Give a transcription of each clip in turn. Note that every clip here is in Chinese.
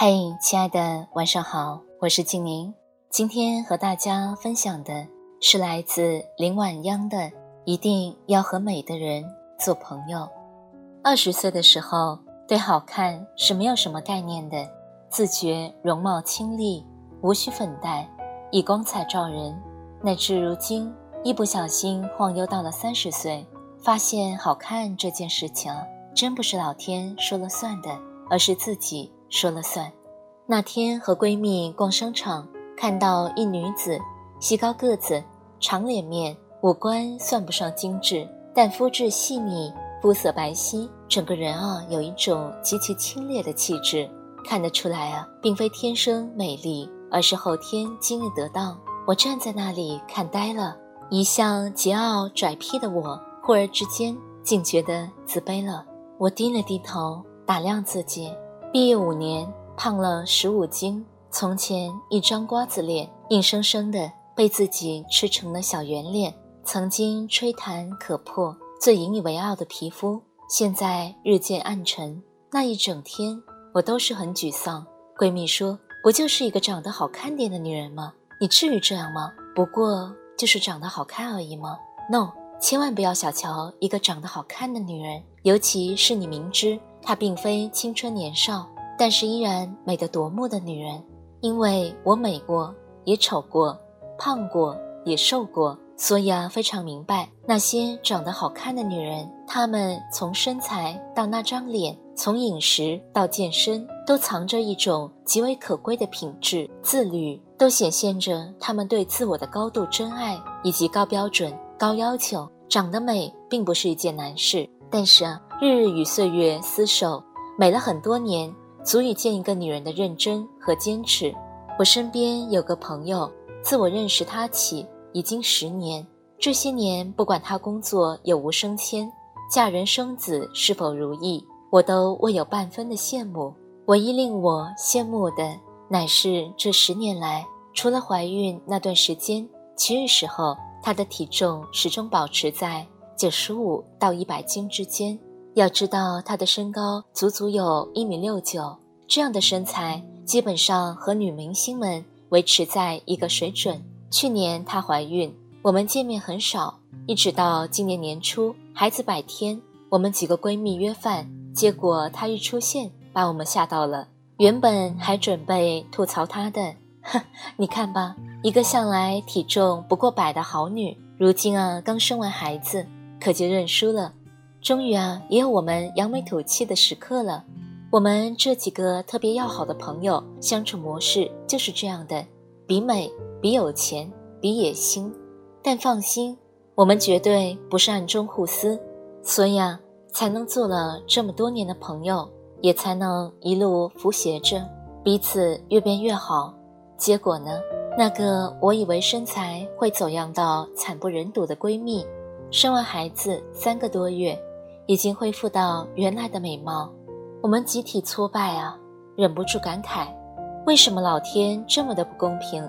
嘿，亲爱的，晚上好，我是静宁。今天和大家分享的是来自林晚央的《一定要和美的人做朋友》。二十岁的时候，对好看是没有什么概念的，自觉容貌清丽，无需粉黛，以光彩照人。乃至如今，一不小心晃悠到了三十岁，发现好看这件事情，真不是老天说了算的，而是自己。说了算。那天和闺蜜逛商场，看到一女子，细高个子，长脸面，五官算不上精致，但肤质细腻，肤色白皙，整个人啊有一种极其清冽的气质。看得出来啊，并非天生美丽，而是后天经历得当。我站在那里看呆了，一向桀骜拽僻的我，忽而之间竟觉得自卑了。我低了低头，打量自己。毕业五年，胖了十五斤。从前一张瓜子脸，硬生生的被自己吃成了小圆脸。曾经吹弹可破、最引以为傲的皮肤，现在日渐暗沉。那一整天，我都是很沮丧。闺蜜说：“不就是一个长得好看点的女人吗？你至于这样吗？不过就是长得好看而已吗？”No，千万不要小瞧一个长得好看的女人，尤其是你明知。她并非青春年少，但是依然美得夺目的女人。因为我美过，也丑过，胖过，也瘦过，所以啊，非常明白那些长得好看的女人，她们从身材到那张脸，从饮食到健身，都藏着一种极为可贵的品质——自律，都显现着她们对自我的高度真爱以及高标准、高要求。长得美并不是一件难事。但是啊，日日与岁月厮守，美了很多年，足以见一个女人的认真和坚持。我身边有个朋友，自我认识她起已经十年，这些年不管她工作有无升迁，嫁人生子是否如意，我都未有半分的羡慕。唯一令我羡慕的，乃是这十年来，除了怀孕那段时间，其余时候她的体重始终保持在。九十五到一百斤之间，要知道她的身高足足有一米六九，这样的身材基本上和女明星们维持在一个水准。去年她怀孕，我们见面很少，一直到今年年初孩子百天，我们几个闺蜜约饭，结果她一出现，把我们吓到了。原本还准备吐槽她的，哼，你看吧，一个向来体重不过百的好女，如今啊刚生完孩子。可就认输了，终于啊，也有我们扬眉吐气的时刻了。我们这几个特别要好的朋友相处模式就是这样的：比美，比有钱，比野心。但放心，我们绝对不是暗中互撕，所以啊，才能做了这么多年的朋友，也才能一路扶携着彼此越变越好。结果呢，那个我以为身材会走样到惨不忍睹的闺蜜。生完孩子三个多月，已经恢复到原来的美貌，我们集体挫败啊，忍不住感慨：为什么老天这么的不公平？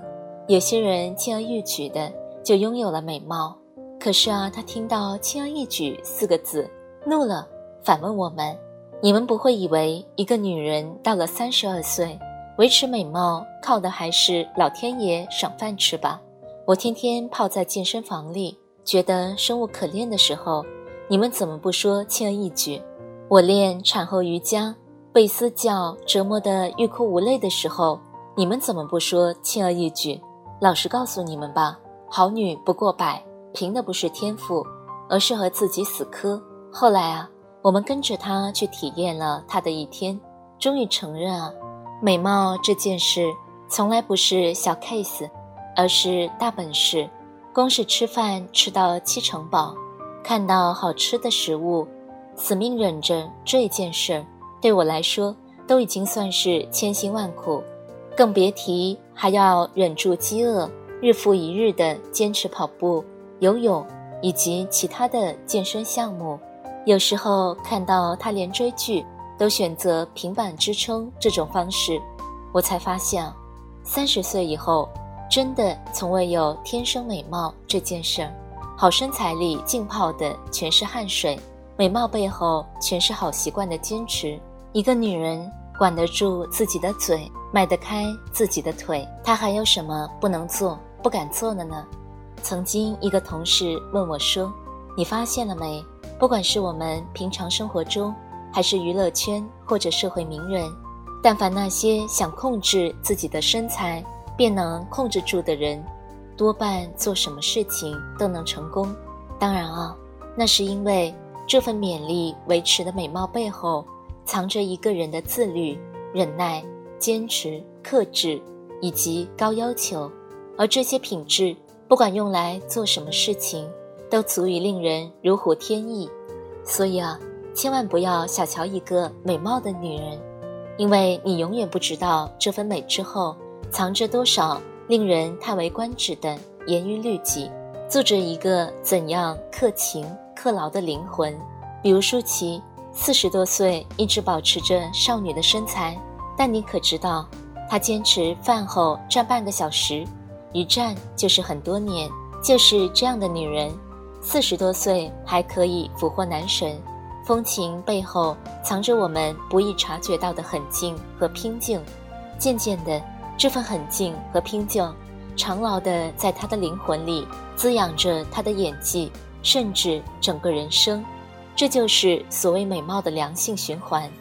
有些人轻而易举的就拥有了美貌，可是啊，他听到“轻而易举”四个字，怒了，反问我们：你们不会以为一个女人到了三十二岁，维持美貌靠的还是老天爷赏饭吃吧？我天天泡在健身房里。觉得生无可恋的时候，你们怎么不说轻而易举？我练产后瑜伽，被私教折磨得欲哭无泪的时候，你们怎么不说轻而易举？老实告诉你们吧，好女不过百，凭的不是天赋，而是和自己死磕。后来啊，我们跟着她去体验了她的一天，终于承认啊，美貌这件事从来不是小 case，而是大本事。光是吃饭吃到七成饱，看到好吃的食物，死命忍着这一件事，对我来说都已经算是千辛万苦，更别提还要忍住饥饿，日复一日的坚持跑步、游泳以及其他的健身项目。有时候看到他连追剧都选择平板支撑这种方式，我才发现，三十岁以后真的从未有天生美貌这件事儿。好身材里浸泡的全是汗水，美貌背后全是好习惯的坚持。一个女人管得住自己的嘴，迈得开自己的腿，她还有什么不能做、不敢做的呢？曾经一个同事问我说：“你发现了没？不管是我们平常生活中，还是娱乐圈或者社会名人，但凡那些想控制自己的身材便能控制住的人。”多半做什么事情都能成功，当然啊，那是因为这份勉力维持的美貌背后，藏着一个人的自律、忍耐、坚持、克制以及高要求，而这些品质，不管用来做什么事情，都足以令人如虎添翼。所以啊，千万不要小瞧一个美貌的女人，因为你永远不知道这份美之后藏着多少。令人叹为观止的严于律己，住着一个怎样克勤克劳的灵魂？比如舒淇，四十多岁一直保持着少女的身材，但你可知道，她坚持饭后站半个小时，一站就是很多年。就是这样的女人，四十多岁还可以俘获男神，风情背后藏着我们不易察觉到的狠劲和拼劲。渐渐的。这份狠劲和拼劲，长牢的在他的灵魂里滋养着他的演技，甚至整个人生。这就是所谓美貌的良性循环。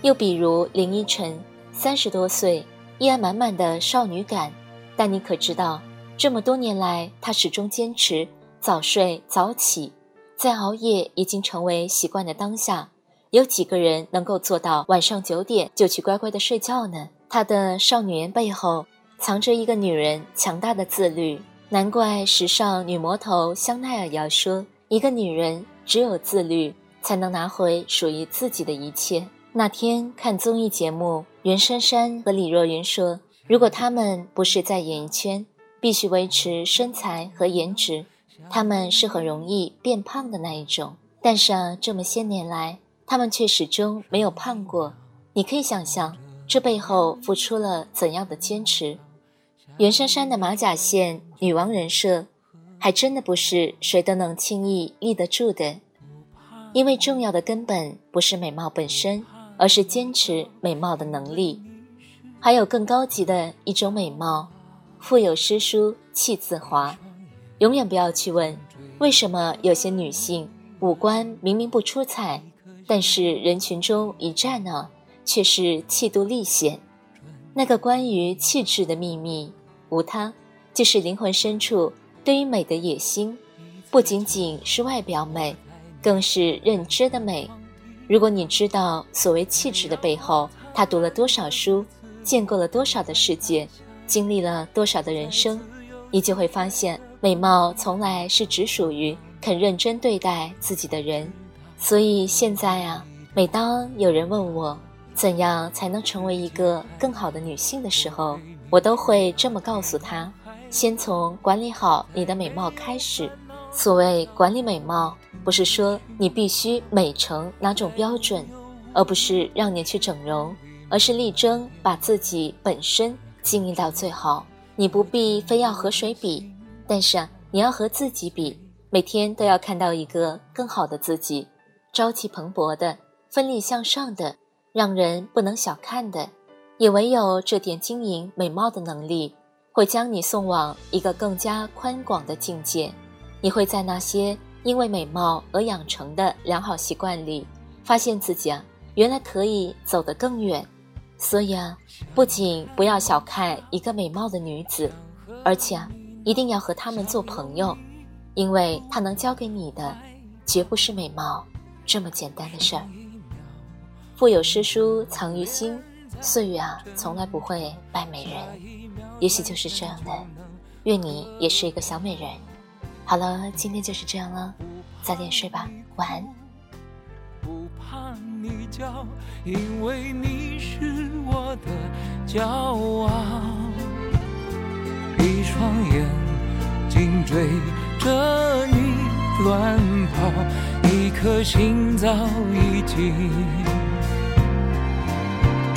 又比如林依晨，三十多岁依然满满的少女感，但你可知道，这么多年来，她始终坚持早睡早起，在熬夜已经成为习惯的当下，有几个人能够做到晚上九点就去乖乖的睡觉呢？她的少女颜背后藏着一个女人强大的自律，难怪时尚女魔头香奈儿要说：“一个女人只有自律，才能拿回属于自己的一切。”那天看综艺节目，袁姗姗和李若云说：“如果她们不是在演艺圈，必须维持身材和颜值，她们是很容易变胖的那一种。但是啊，这么些年来，她们却始终没有胖过。你可以想象。”这背后付出了怎样的坚持？袁姗姗的马甲线女王人设，还真的不是谁都能轻易立得住的。因为重要的根本不是美貌本身，而是坚持美貌的能力。还有更高级的一种美貌，腹有诗书气自华。永远不要去问，为什么有些女性五官明明不出彩，但是人群中一站呢？却是气度立显，那个关于气质的秘密，无他，就是灵魂深处对于美的野心，不仅仅是外表美，更是认知的美。如果你知道所谓气质的背后，他读了多少书，见过了多少的世界，经历了多少的人生，你就会发现，美貌从来是只属于肯认真对待自己的人。所以现在啊，每当有人问我，怎样才能成为一个更好的女性的时候，我都会这么告诉她：先从管理好你的美貌开始。所谓管理美貌，不是说你必须美成哪种标准，而不是让你去整容，而是力争把自己本身经营到最好。你不必非要和谁比，但是啊你要和自己比，每天都要看到一个更好的自己，朝气蓬勃的，奋力向上的。让人不能小看的，也唯有这点经营美貌的能力，会将你送往一个更加宽广的境界。你会在那些因为美貌而养成的良好习惯里，发现自己啊，原来可以走得更远。所以啊，不仅不要小看一个美貌的女子，而且啊，一定要和她们做朋友，因为她能教给你的，绝不是美貌这么简单的事儿。腹有诗书藏于心，岁月啊，从来不会败美人。也许就是这样的，愿你也是一个小美人。好了，今天就是这样了，早点睡吧，晚安。不怕你叫，因为你是我的骄傲。一双眼睛追着你乱跑，一颗心早已经